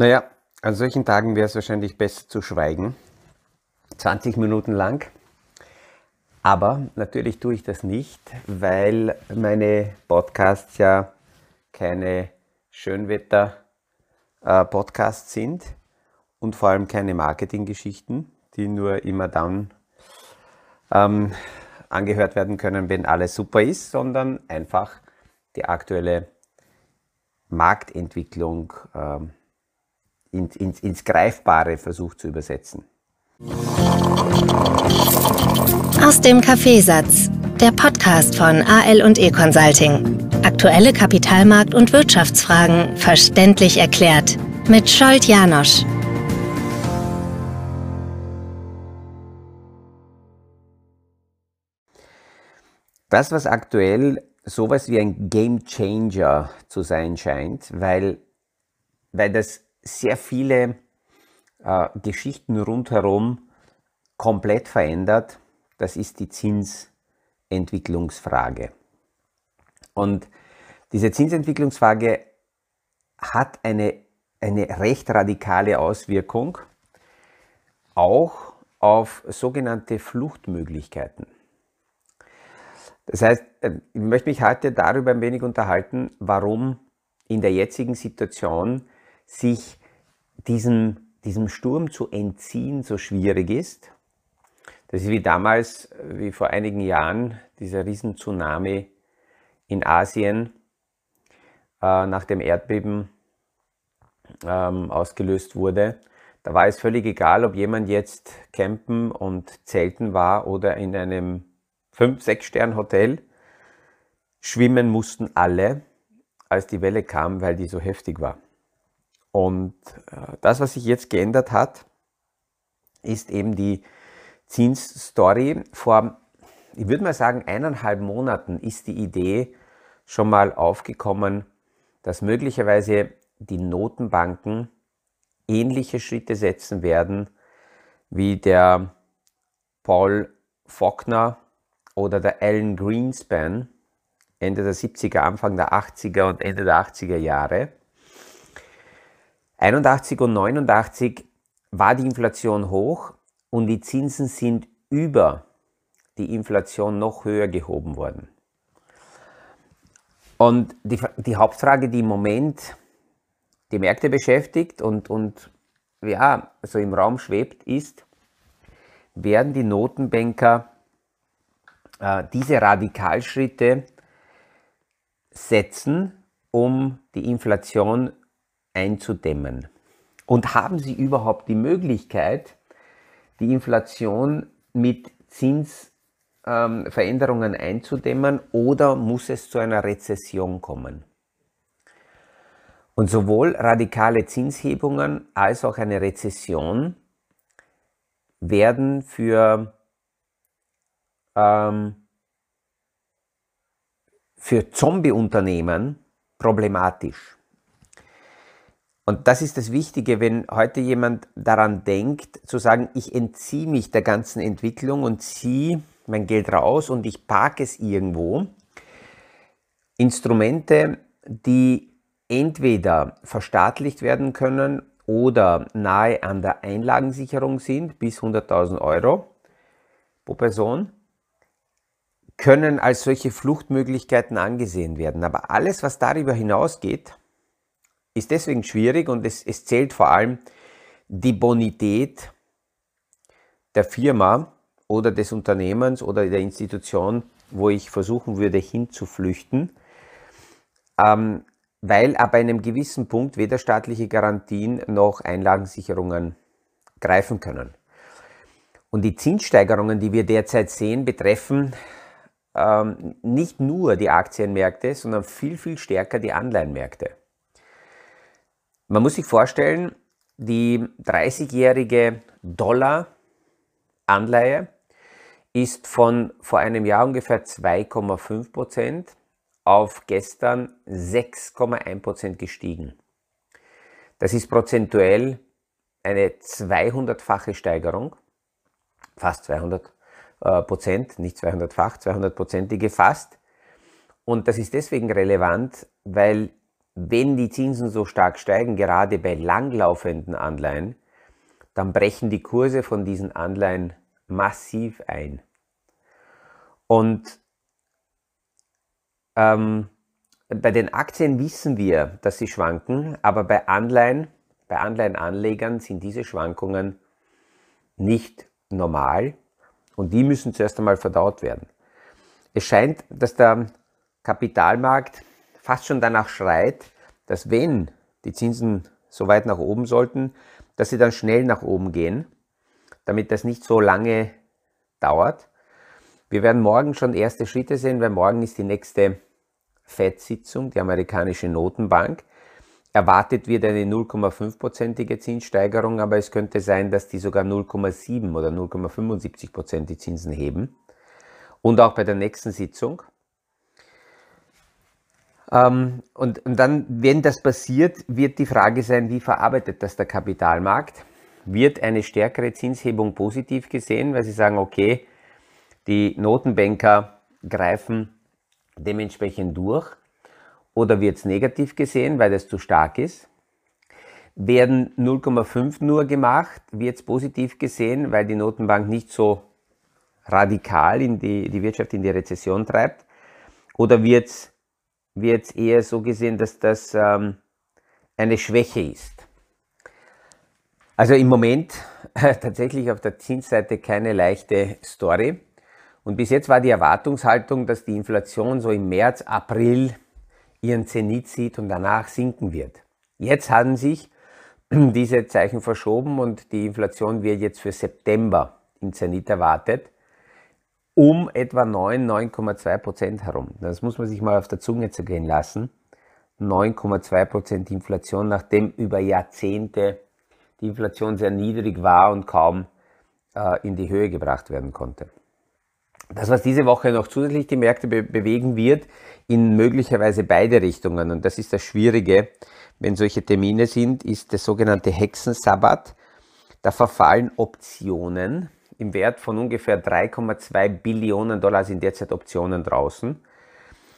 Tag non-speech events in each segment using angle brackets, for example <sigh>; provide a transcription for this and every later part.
Naja, an solchen Tagen wäre es wahrscheinlich besser zu schweigen. 20 Minuten lang. Aber natürlich tue ich das nicht, weil meine Podcasts ja keine Schönwetter-Podcasts sind und vor allem keine Marketinggeschichten, die nur immer dann ähm, angehört werden können, wenn alles super ist, sondern einfach die aktuelle Marktentwicklung ähm, ins, ins, ins Greifbare versucht zu übersetzen. Aus dem Kaffeesatz, der Podcast von AL und E Consulting. Aktuelle Kapitalmarkt- und Wirtschaftsfragen verständlich erklärt mit Scholt Janosch. Das, was aktuell sowas wie ein Game Changer zu sein scheint, weil, weil das sehr viele äh, Geschichten rundherum komplett verändert, das ist die Zinsentwicklungsfrage. Und diese Zinsentwicklungsfrage hat eine, eine recht radikale Auswirkung auch auf sogenannte Fluchtmöglichkeiten. Das heißt, äh, ich möchte mich heute darüber ein wenig unterhalten, warum in der jetzigen Situation sich diesem, diesem Sturm zu entziehen so schwierig ist. Das ist wie damals, wie vor einigen Jahren, dieser Riesentsunami in Asien äh, nach dem Erdbeben ähm, ausgelöst wurde. Da war es völlig egal, ob jemand jetzt campen und zelten war oder in einem 5-6-Stern-Hotel. Schwimmen mussten alle, als die Welle kam, weil die so heftig war. Und äh, das, was sich jetzt geändert hat, ist eben die Zinsstory. Vor, ich würde mal sagen, eineinhalb Monaten ist die Idee schon mal aufgekommen, dass möglicherweise die Notenbanken ähnliche Schritte setzen werden wie der Paul Faulkner oder der Alan Greenspan Ende der 70er, Anfang der 80er und Ende der 80er Jahre 81 und 89 war die Inflation hoch und die Zinsen sind über die Inflation noch höher gehoben worden. Und die, die Hauptfrage, die im Moment die Märkte beschäftigt und, und ja, so im Raum schwebt, ist, werden die Notenbanker äh, diese Radikalschritte setzen, um die Inflation einzudämmen? Und haben Sie überhaupt die Möglichkeit, die Inflation mit Zinsveränderungen ähm, einzudämmen oder muss es zu einer Rezession kommen? Und sowohl radikale Zinshebungen als auch eine Rezession werden für, ähm, für Zombie-Unternehmen problematisch. Und das ist das Wichtige, wenn heute jemand daran denkt, zu sagen, ich entziehe mich der ganzen Entwicklung und ziehe mein Geld raus und ich parke es irgendwo. Instrumente, die entweder verstaatlicht werden können oder nahe an der Einlagensicherung sind, bis 100.000 Euro pro Person, können als solche Fluchtmöglichkeiten angesehen werden. Aber alles, was darüber hinausgeht, ist deswegen schwierig und es, es zählt vor allem die Bonität der Firma oder des Unternehmens oder der Institution, wo ich versuchen würde hinzuflüchten, ähm, weil ab einem gewissen Punkt weder staatliche Garantien noch Einlagensicherungen greifen können. Und die Zinssteigerungen, die wir derzeit sehen, betreffen ähm, nicht nur die Aktienmärkte, sondern viel, viel stärker die Anleihenmärkte. Man muss sich vorstellen, die 30-jährige Dollar-Anleihe ist von vor einem Jahr ungefähr 2,5 Prozent auf gestern 6,1 Prozent gestiegen. Das ist prozentuell eine 200-fache Steigerung, fast 200 äh, Prozent, nicht 200-fach, 200-prozentige fast. Und das ist deswegen relevant, weil wenn die Zinsen so stark steigen, gerade bei langlaufenden Anleihen, dann brechen die Kurse von diesen Anleihen massiv ein. Und ähm, bei den Aktien wissen wir, dass sie schwanken, aber bei Anleihen, bei Anleihenanlegern sind diese Schwankungen nicht normal und die müssen zuerst einmal verdaut werden. Es scheint, dass der Kapitalmarkt fast schon danach schreit, dass wenn die Zinsen so weit nach oben sollten, dass sie dann schnell nach oben gehen, damit das nicht so lange dauert. Wir werden morgen schon erste Schritte sehen, weil morgen ist die nächste FED-Sitzung, die amerikanische Notenbank. Erwartet wird eine 0,5-prozentige Zinssteigerung, aber es könnte sein, dass die sogar 0,7 oder 0,75 Prozent die Zinsen heben. Und auch bei der nächsten Sitzung. Ähm, und, und dann, wenn das passiert, wird die Frage sein, wie verarbeitet das der Kapitalmarkt? Wird eine stärkere Zinshebung positiv gesehen, weil sie sagen, okay, die Notenbanker greifen dementsprechend durch? Oder wird es negativ gesehen, weil das zu stark ist? Werden 0,5 nur gemacht, wird es positiv gesehen, weil die Notenbank nicht so radikal in die, die Wirtschaft in die Rezession treibt? Oder wird es eher so gesehen, dass das ähm, eine Schwäche ist? Also im Moment <laughs> tatsächlich auf der Zinsseite keine leichte Story. Und bis jetzt war die Erwartungshaltung, dass die Inflation so im März, April ihren Zenit sieht und danach sinken wird. Jetzt haben sich <clears throat> diese Zeichen verschoben und die Inflation wird jetzt für September im Zenit erwartet, um etwa 9, 9,2 Prozent herum. Das muss man sich mal auf der Zunge zergehen lassen. 9,2 Prozent Inflation, nachdem über Jahrzehnte die Inflation sehr niedrig war und kaum äh, in die Höhe gebracht werden konnte. Das, was diese Woche noch zusätzlich die Märkte be bewegen wird, in möglicherweise beide Richtungen, und das ist das Schwierige, wenn solche Termine sind, ist der sogenannte Hexensabbat. Da verfallen Optionen im Wert von ungefähr 3,2 Billionen Dollar sind derzeit Optionen draußen.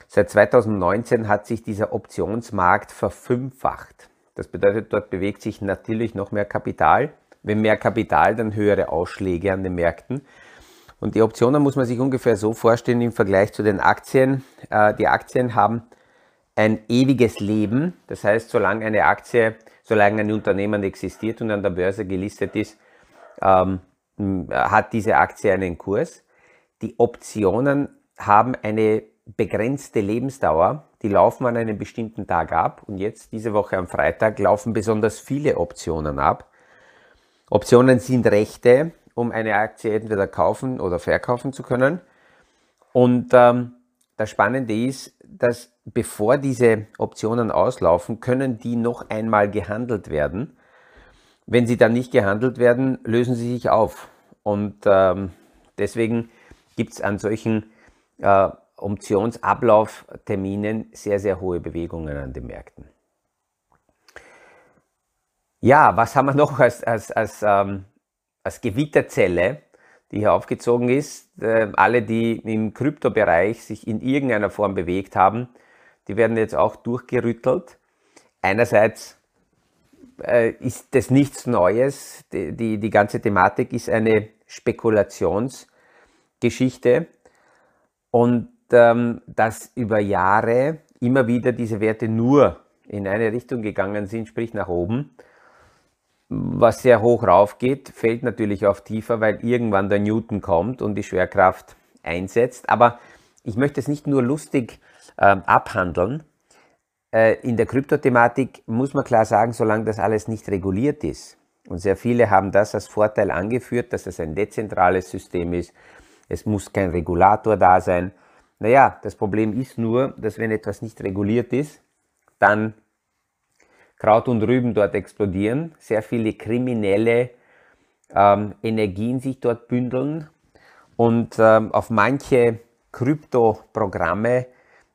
Seit 2019 hat sich dieser Optionsmarkt verfünffacht. Das bedeutet, dort bewegt sich natürlich noch mehr Kapital. Wenn mehr Kapital, dann höhere Ausschläge an den Märkten. Und die Optionen muss man sich ungefähr so vorstellen im Vergleich zu den Aktien. Äh, die Aktien haben ein ewiges Leben. Das heißt, solange eine Aktie, solange ein Unternehmen existiert und an der Börse gelistet ist, ähm, hat diese Aktie einen Kurs. Die Optionen haben eine begrenzte Lebensdauer. Die laufen an einem bestimmten Tag ab. Und jetzt, diese Woche am Freitag, laufen besonders viele Optionen ab. Optionen sind Rechte, um eine Aktie entweder kaufen oder verkaufen zu können. Und ähm, das Spannende ist, dass bevor diese Optionen auslaufen, können die noch einmal gehandelt werden. Wenn sie dann nicht gehandelt werden, lösen sie sich auf. Und ähm, deswegen gibt es an solchen äh, Optionsablaufterminen sehr, sehr hohe Bewegungen an den Märkten. Ja, was haben wir noch als, als, als ähm, als Gewitterzelle, die hier aufgezogen ist. Äh, alle, die im Kryptobereich sich in irgendeiner Form bewegt haben, die werden jetzt auch durchgerüttelt. Einerseits äh, ist das nichts Neues. Die, die, die ganze Thematik ist eine Spekulationsgeschichte und ähm, dass über Jahre immer wieder diese Werte nur in eine Richtung gegangen sind, sprich nach oben was sehr hoch rauf geht, fällt natürlich auf tiefer, weil irgendwann der Newton kommt und die Schwerkraft einsetzt. Aber ich möchte es nicht nur lustig äh, abhandeln. Äh, in der Kryptothematik muss man klar sagen, solange das alles nicht reguliert ist, und sehr viele haben das als Vorteil angeführt, dass es ein dezentrales System ist, es muss kein Regulator da sein. Naja, das Problem ist nur, dass wenn etwas nicht reguliert ist, dann Kraut und Rüben dort explodieren, sehr viele kriminelle ähm, Energien sich dort bündeln und ähm, auf manche Kryptoprogramme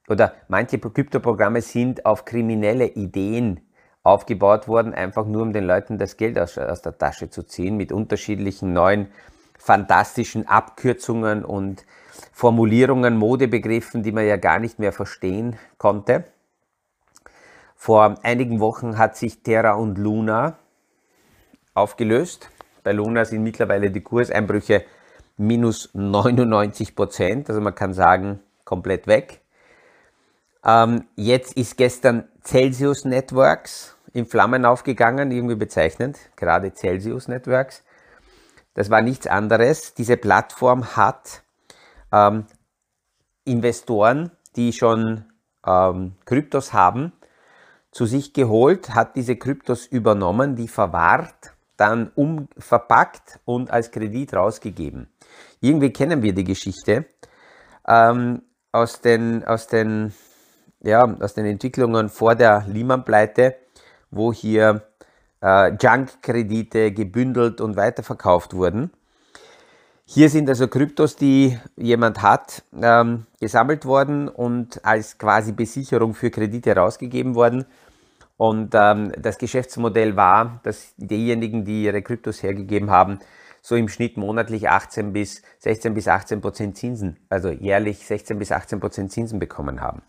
oder manche Kryptoprogramme sind auf kriminelle Ideen aufgebaut worden, einfach nur um den Leuten das Geld aus, aus der Tasche zu ziehen mit unterschiedlichen neuen fantastischen Abkürzungen und Formulierungen, Modebegriffen, die man ja gar nicht mehr verstehen konnte. Vor einigen Wochen hat sich Terra und Luna aufgelöst. Bei Luna sind mittlerweile die Kurseinbrüche minus 99 Prozent, also man kann sagen, komplett weg. Ähm, jetzt ist gestern Celsius Networks in Flammen aufgegangen, irgendwie bezeichnend, gerade Celsius Networks. Das war nichts anderes. Diese Plattform hat ähm, Investoren, die schon ähm, Kryptos haben, zu sich geholt, hat diese Kryptos übernommen, die verwahrt, dann umverpackt und als Kredit rausgegeben. Irgendwie kennen wir die Geschichte ähm, aus, den, aus, den, ja, aus den Entwicklungen vor der Lehman-Pleite, wo hier äh, Junk-Kredite gebündelt und weiterverkauft wurden. Hier sind also Kryptos, die jemand hat, ähm, gesammelt worden und als quasi Besicherung für Kredite herausgegeben worden. Und ähm, das Geschäftsmodell war, dass diejenigen, die ihre Kryptos hergegeben haben, so im Schnitt monatlich 18 bis 16 bis 18 Prozent Zinsen, also jährlich 16 bis 18 Prozent Zinsen bekommen haben.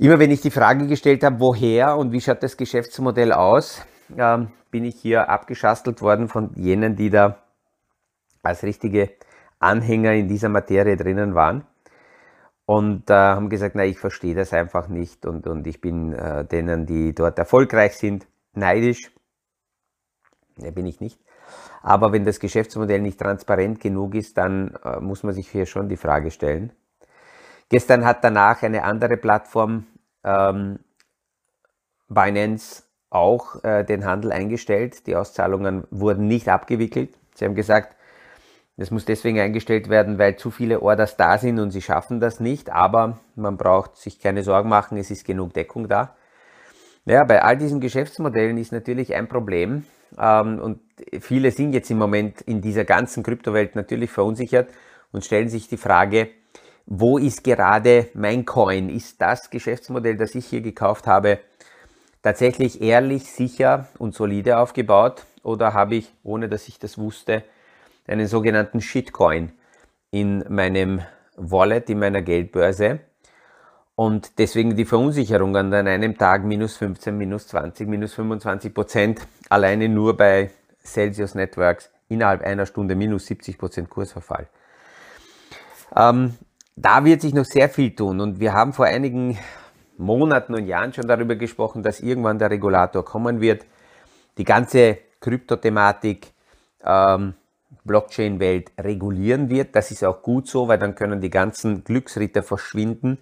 Immer wenn ich die Frage gestellt habe, woher und wie schaut das Geschäftsmodell aus, ähm, bin ich hier abgeschastelt worden von jenen, die da als richtige Anhänger in dieser Materie drinnen waren und äh, haben gesagt, na, ich verstehe das einfach nicht und, und ich bin äh, denen, die dort erfolgreich sind, neidisch. Ja, bin ich nicht. Aber wenn das Geschäftsmodell nicht transparent genug ist, dann äh, muss man sich hier schon die Frage stellen. Gestern hat danach eine andere Plattform, ähm, Binance, auch äh, den Handel eingestellt. Die Auszahlungen wurden nicht abgewickelt. Sie haben gesagt, das muss deswegen eingestellt werden, weil zu viele Orders da sind und sie schaffen das nicht. Aber man braucht sich keine Sorgen machen, es ist genug Deckung da. Ja, bei all diesen Geschäftsmodellen ist natürlich ein Problem. Ähm, und viele sind jetzt im Moment in dieser ganzen Kryptowelt natürlich verunsichert und stellen sich die Frage, wo ist gerade mein Coin? Ist das Geschäftsmodell, das ich hier gekauft habe, tatsächlich ehrlich, sicher und solide aufgebaut? Oder habe ich, ohne dass ich das wusste, einen sogenannten Shitcoin in meinem Wallet, in meiner Geldbörse. Und deswegen die Verunsicherung an einem Tag minus 15, minus 20, minus 25 Prozent, alleine nur bei Celsius Networks innerhalb einer Stunde minus 70 Prozent Kursverfall. Ähm, da wird sich noch sehr viel tun und wir haben vor einigen Monaten und Jahren schon darüber gesprochen, dass irgendwann der Regulator kommen wird. Die ganze Kryptothematik ähm, Blockchain-Welt regulieren wird. Das ist auch gut so, weil dann können die ganzen Glücksritter verschwinden.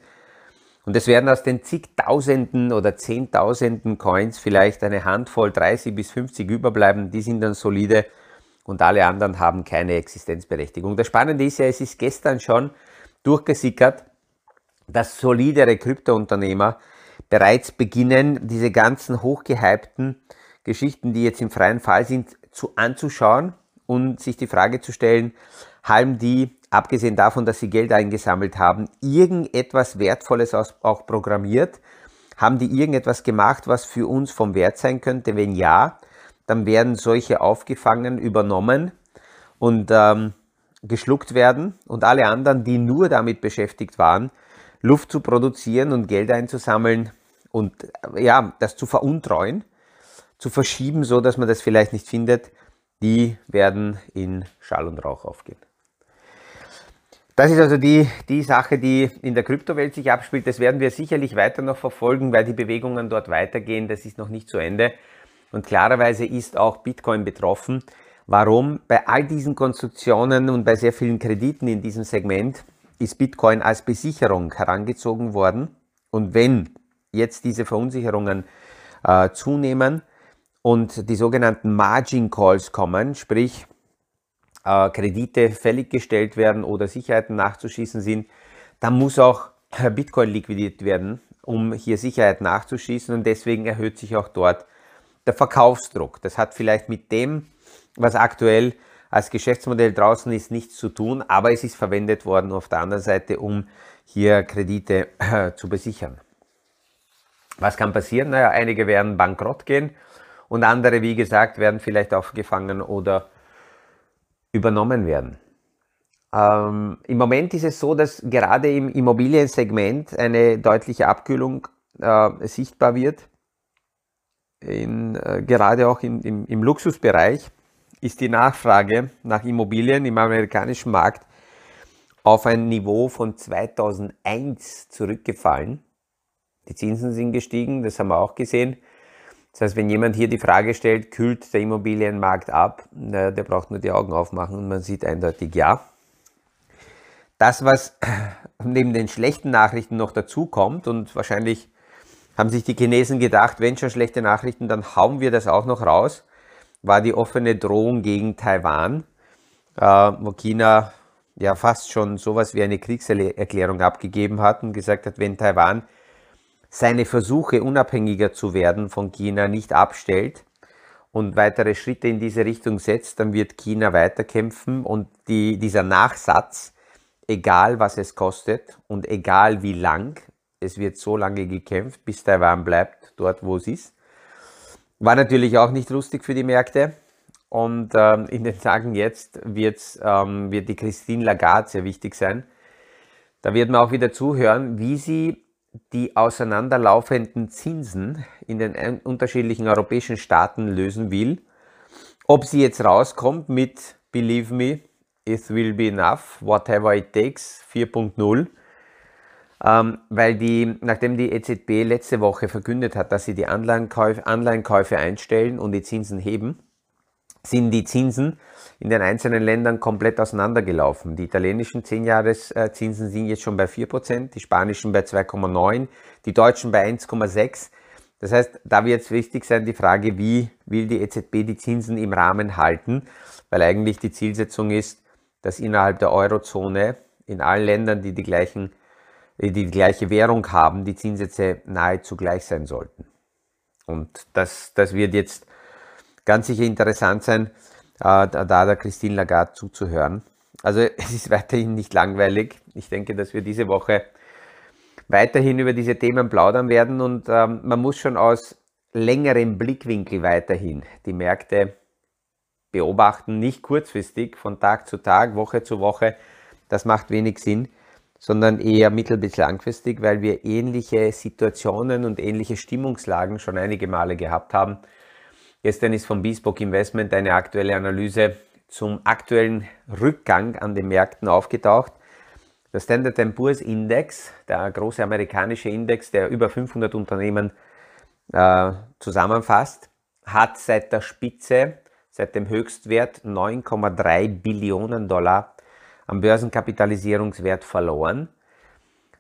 Und es werden aus den zigtausenden oder zehntausenden Coins vielleicht eine Handvoll 30 bis 50 überbleiben. Die sind dann solide und alle anderen haben keine Existenzberechtigung. Das Spannende ist ja, es ist gestern schon durchgesickert, dass solidere Kryptounternehmer bereits beginnen, diese ganzen hochgehypten Geschichten, die jetzt im freien Fall sind, zu anzuschauen und sich die Frage zu stellen, haben die, abgesehen davon, dass sie Geld eingesammelt haben, irgendetwas Wertvolles auch programmiert? Haben die irgendetwas gemacht, was für uns vom Wert sein könnte? Wenn ja, dann werden solche aufgefangen, übernommen und ähm, geschluckt werden und alle anderen, die nur damit beschäftigt waren, Luft zu produzieren und Geld einzusammeln und ja, das zu veruntreuen, zu verschieben, so dass man das vielleicht nicht findet, die werden in Schall und Rauch aufgehen. Das ist also die, die Sache, die in der Kryptowelt sich abspielt. Das werden wir sicherlich weiter noch verfolgen, weil die Bewegungen dort weitergehen. Das ist noch nicht zu Ende. Und klarerweise ist auch Bitcoin betroffen. Warum? Bei all diesen Konstruktionen und bei sehr vielen Krediten in diesem Segment ist Bitcoin als Besicherung herangezogen worden. Und wenn jetzt diese Verunsicherungen äh, zunehmen, und die sogenannten Margin Calls kommen, sprich äh, Kredite fällig gestellt werden oder Sicherheiten nachzuschießen sind, dann muss auch Bitcoin liquidiert werden, um hier Sicherheit nachzuschießen und deswegen erhöht sich auch dort der Verkaufsdruck. Das hat vielleicht mit dem, was aktuell als Geschäftsmodell draußen ist, nichts zu tun, aber es ist verwendet worden auf der anderen Seite, um hier Kredite äh, zu besichern. Was kann passieren? Naja, einige werden bankrott gehen und andere, wie gesagt, werden vielleicht aufgefangen oder übernommen werden. Ähm, Im Moment ist es so, dass gerade im Immobiliensegment eine deutliche Abkühlung äh, sichtbar wird, in, äh, gerade auch in, im, im Luxusbereich, ist die Nachfrage nach Immobilien im amerikanischen Markt auf ein Niveau von 2001 zurückgefallen. Die Zinsen sind gestiegen, das haben wir auch gesehen. Das heißt, wenn jemand hier die Frage stellt, kühlt der Immobilienmarkt ab, der braucht nur die Augen aufmachen und man sieht eindeutig ja. Das, was <clears throat> neben den schlechten Nachrichten noch dazu kommt und wahrscheinlich haben sich die Chinesen gedacht, wenn schon schlechte Nachrichten, dann hauen wir das auch noch raus, war die offene Drohung gegen Taiwan, äh, wo China ja fast schon sowas wie eine Kriegserklärung abgegeben hat und gesagt hat, wenn Taiwan seine Versuche, unabhängiger zu werden von China, nicht abstellt und weitere Schritte in diese Richtung setzt, dann wird China weiterkämpfen und die, dieser Nachsatz, egal was es kostet und egal wie lang, es wird so lange gekämpft, bis Taiwan bleibt dort, wo es ist. War natürlich auch nicht lustig für die Märkte. Und ähm, in den Tagen jetzt ähm, wird die Christine Lagarde sehr wichtig sein. Da wird man auch wieder zuhören, wie sie die auseinanderlaufenden Zinsen in den unterschiedlichen europäischen Staaten lösen will. Ob sie jetzt rauskommt mit Believe me, it will be enough, whatever it takes 4.0, ähm, weil die, nachdem die EZB letzte Woche verkündet hat, dass sie die Anleihenkäufe, Anleihenkäufe einstellen und die Zinsen heben, sind die Zinsen in den einzelnen Ländern komplett auseinandergelaufen. Die italienischen 10-Jahres-Zinsen sind jetzt schon bei 4%, die spanischen bei 2,9%, die deutschen bei 1,6%. Das heißt, da wird es wichtig sein, die Frage, wie will die EZB die Zinsen im Rahmen halten, weil eigentlich die Zielsetzung ist, dass innerhalb der Eurozone in allen Ländern, die die, gleichen, die, gleiche Währung haben, die Zinssätze nahezu gleich sein sollten. Und das, das wird jetzt ganz sicher interessant sein, äh, da der Christine Lagarde zuzuhören. Also <laughs> es ist weiterhin nicht langweilig. Ich denke, dass wir diese Woche weiterhin über diese Themen plaudern werden und ähm, man muss schon aus längerem Blickwinkel weiterhin die Märkte beobachten, nicht kurzfristig von Tag zu Tag, Woche zu Woche. Das macht wenig Sinn, sondern eher mittel- bis langfristig, weil wir ähnliche Situationen und ähnliche Stimmungslagen schon einige Male gehabt haben. Gestern ist von Bespoke Investment eine aktuelle Analyse zum aktuellen Rückgang an den Märkten aufgetaucht. Der Standard Poor's Index, der große amerikanische Index, der über 500 Unternehmen äh, zusammenfasst, hat seit der Spitze, seit dem Höchstwert 9,3 Billionen Dollar am Börsenkapitalisierungswert verloren.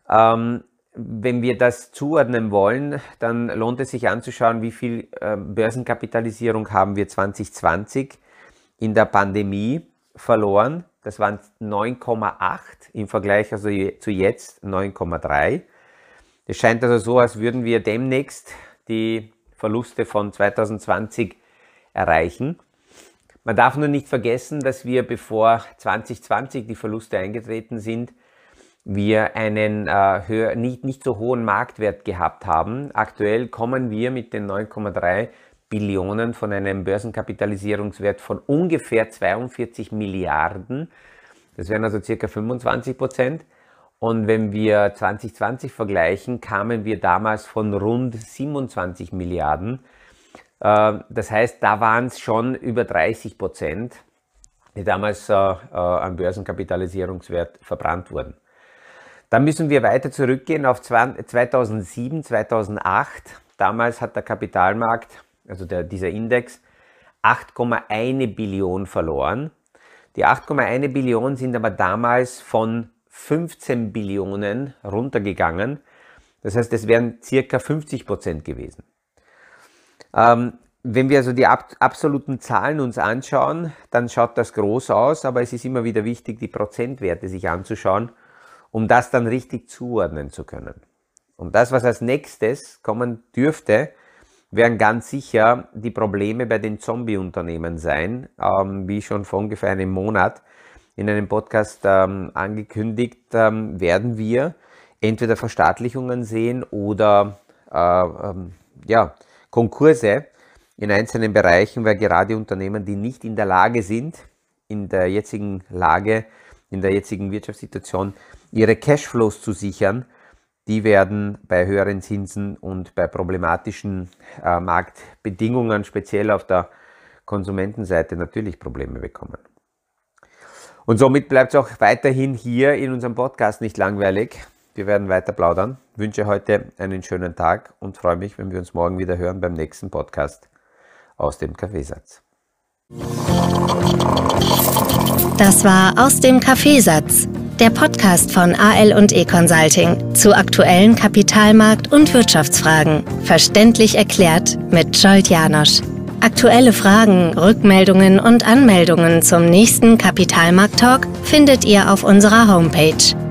Ähm, wenn wir das zuordnen wollen, dann lohnt es sich anzuschauen, wie viel äh, Börsenkapitalisierung haben wir 2020 in der Pandemie verloren. Das waren 9,8 im Vergleich also zu jetzt 9,3. Es scheint also so, als würden wir demnächst die Verluste von 2020 erreichen. Man darf nur nicht vergessen, dass wir bevor 2020 die Verluste eingetreten sind, wir einen äh, höher, nicht, nicht so hohen Marktwert gehabt haben. Aktuell kommen wir mit den 9,3 Billionen von einem Börsenkapitalisierungswert von ungefähr 42 Milliarden. Das wären also circa 25 Prozent. Und wenn wir 2020 vergleichen, kamen wir damals von rund 27 Milliarden. Äh, das heißt, da waren es schon über 30 Prozent, die damals äh, äh, am Börsenkapitalisierungswert verbrannt wurden. Dann müssen wir weiter zurückgehen auf 2007, 2008. Damals hat der Kapitalmarkt, also der, dieser Index, 8,1 Billionen verloren. Die 8,1 Billionen sind aber damals von 15 Billionen runtergegangen. Das heißt, es wären circa 50 Prozent gewesen. Ähm, wenn wir also die ab absoluten Zahlen uns anschauen, dann schaut das groß aus, aber es ist immer wieder wichtig, die Prozentwerte sich anzuschauen um das dann richtig zuordnen zu können. Und das, was als nächstes kommen dürfte, werden ganz sicher die Probleme bei den Zombie-Unternehmen sein, ähm, wie schon vor ungefähr einem Monat in einem Podcast ähm, angekündigt, ähm, werden wir entweder Verstaatlichungen sehen oder äh, ähm, ja, Konkurse in einzelnen Bereichen, weil gerade Unternehmen, die nicht in der Lage sind, in der jetzigen Lage, in der jetzigen Wirtschaftssituation ihre Cashflows zu sichern, die werden bei höheren Zinsen und bei problematischen äh, Marktbedingungen, speziell auf der Konsumentenseite, natürlich Probleme bekommen. Und somit bleibt es auch weiterhin hier in unserem Podcast nicht langweilig. Wir werden weiter plaudern. Ich wünsche heute einen schönen Tag und freue mich, wenn wir uns morgen wieder hören beim nächsten Podcast aus dem Kaffeesatz. Das war aus dem Kaffeesatz der Podcast von AL und E Consulting zu aktuellen Kapitalmarkt- und Wirtschaftsfragen. Verständlich erklärt mit Scholt Janosch. Aktuelle Fragen, Rückmeldungen und Anmeldungen zum nächsten Kapitalmarkt-Talk findet ihr auf unserer Homepage